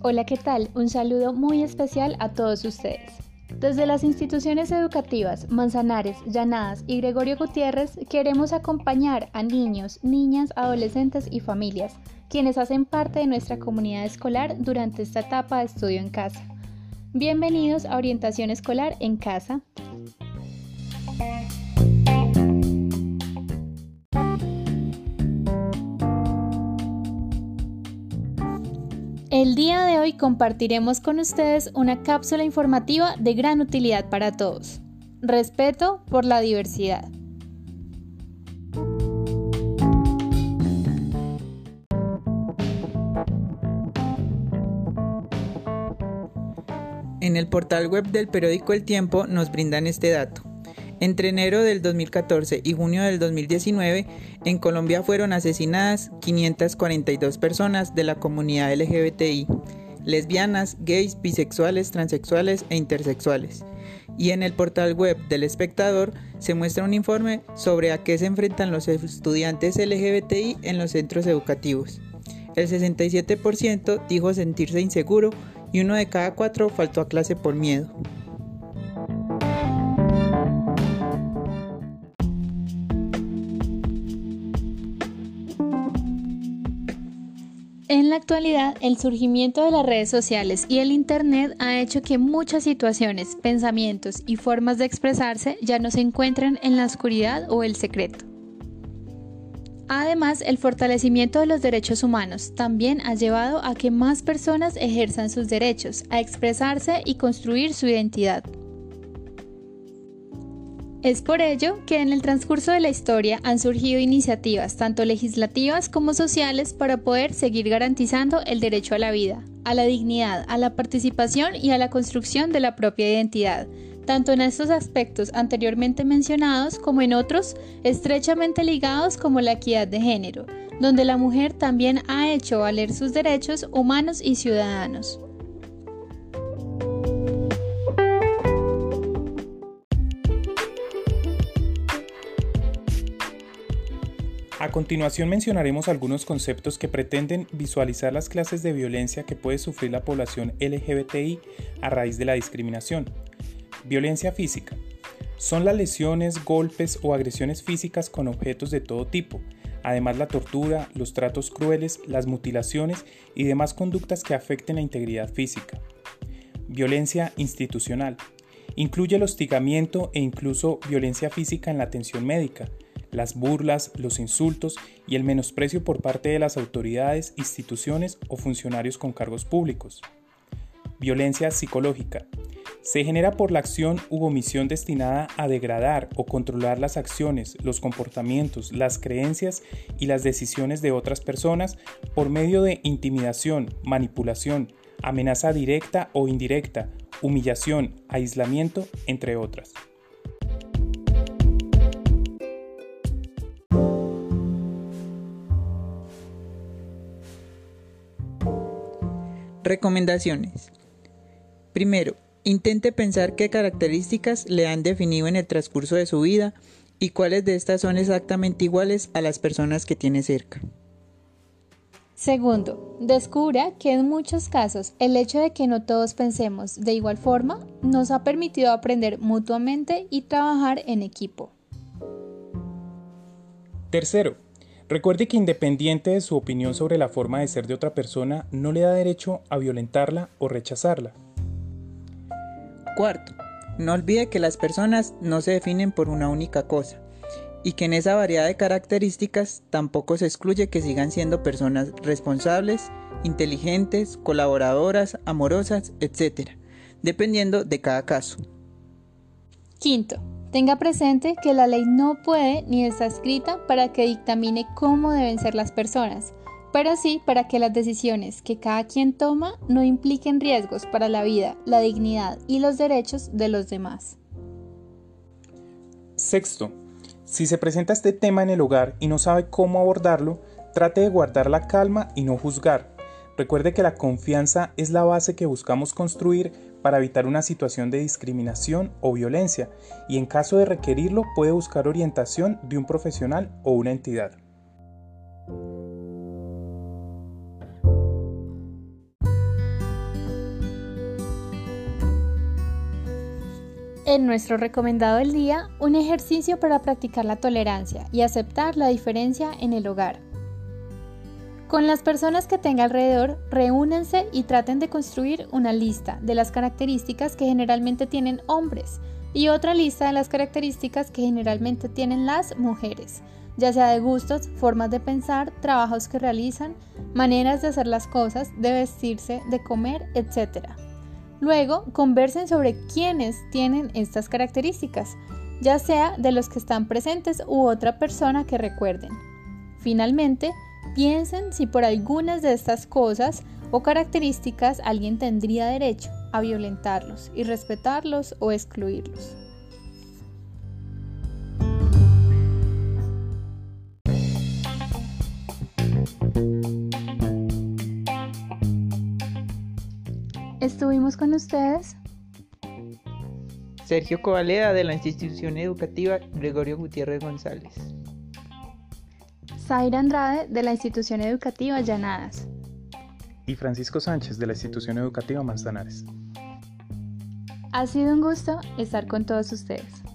Hola, ¿qué tal? Un saludo muy especial a todos ustedes. Desde las instituciones educativas Manzanares, Llanadas y Gregorio Gutiérrez queremos acompañar a niños, niñas, adolescentes y familias, quienes hacen parte de nuestra comunidad escolar durante esta etapa de estudio en casa. Bienvenidos a Orientación Escolar en Casa. Día de hoy compartiremos con ustedes una cápsula informativa de gran utilidad para todos. Respeto por la diversidad. En el portal web del periódico El Tiempo nos brindan este dato. Entre enero del 2014 y junio del 2019, en Colombia fueron asesinadas 542 personas de la comunidad LGBTI, lesbianas, gays, bisexuales, transexuales e intersexuales. Y en el portal web del espectador se muestra un informe sobre a qué se enfrentan los estudiantes LGBTI en los centros educativos. El 67% dijo sentirse inseguro y uno de cada cuatro faltó a clase por miedo. En la actualidad, el surgimiento de las redes sociales y el Internet ha hecho que muchas situaciones, pensamientos y formas de expresarse ya no se encuentren en la oscuridad o el secreto. Además, el fortalecimiento de los derechos humanos también ha llevado a que más personas ejerzan sus derechos, a expresarse y construir su identidad. Es por ello que en el transcurso de la historia han surgido iniciativas tanto legislativas como sociales para poder seguir garantizando el derecho a la vida, a la dignidad, a la participación y a la construcción de la propia identidad, tanto en estos aspectos anteriormente mencionados como en otros estrechamente ligados como la equidad de género, donde la mujer también ha hecho valer sus derechos humanos y ciudadanos. A continuación mencionaremos algunos conceptos que pretenden visualizar las clases de violencia que puede sufrir la población LGBTI a raíz de la discriminación. Violencia física. Son las lesiones, golpes o agresiones físicas con objetos de todo tipo, además la tortura, los tratos crueles, las mutilaciones y demás conductas que afecten la integridad física. Violencia institucional. Incluye el hostigamiento e incluso violencia física en la atención médica, las burlas, los insultos y el menosprecio por parte de las autoridades, instituciones o funcionarios con cargos públicos. Violencia psicológica. Se genera por la acción u omisión destinada a degradar o controlar las acciones, los comportamientos, las creencias y las decisiones de otras personas por medio de intimidación, manipulación, amenaza directa o indirecta, humillación, aislamiento, entre otras. Recomendaciones. Primero, intente pensar qué características le han definido en el transcurso de su vida y cuáles de estas son exactamente iguales a las personas que tiene cerca. Segundo, descubra que en muchos casos el hecho de que no todos pensemos de igual forma nos ha permitido aprender mutuamente y trabajar en equipo. Tercero, Recuerde que independiente de su opinión sobre la forma de ser de otra persona, no le da derecho a violentarla o rechazarla. Cuarto, no olvide que las personas no se definen por una única cosa y que en esa variedad de características tampoco se excluye que sigan siendo personas responsables, inteligentes, colaboradoras, amorosas, etc., dependiendo de cada caso. Quinto, Tenga presente que la ley no puede ni está escrita para que dictamine cómo deben ser las personas, pero sí para que las decisiones que cada quien toma no impliquen riesgos para la vida, la dignidad y los derechos de los demás. Sexto, si se presenta este tema en el hogar y no sabe cómo abordarlo, trate de guardar la calma y no juzgar. Recuerde que la confianza es la base que buscamos construir para evitar una situación de discriminación o violencia y en caso de requerirlo puede buscar orientación de un profesional o una entidad. en nuestro recomendado del día un ejercicio para practicar la tolerancia y aceptar la diferencia en el hogar. Con las personas que tenga alrededor, reúnense y traten de construir una lista de las características que generalmente tienen hombres y otra lista de las características que generalmente tienen las mujeres, ya sea de gustos, formas de pensar, trabajos que realizan, maneras de hacer las cosas, de vestirse, de comer, etc. Luego, conversen sobre quiénes tienen estas características, ya sea de los que están presentes u otra persona que recuerden. Finalmente, Piensen si por algunas de estas cosas o características alguien tendría derecho a violentarlos, y respetarlos o excluirlos. Estuvimos con ustedes Sergio Covaleda de la institución educativa Gregorio Gutiérrez González. Zaira Andrade de la institución educativa Llanadas. Y Francisco Sánchez de la institución educativa Manzanares. Ha sido un gusto estar con todos ustedes.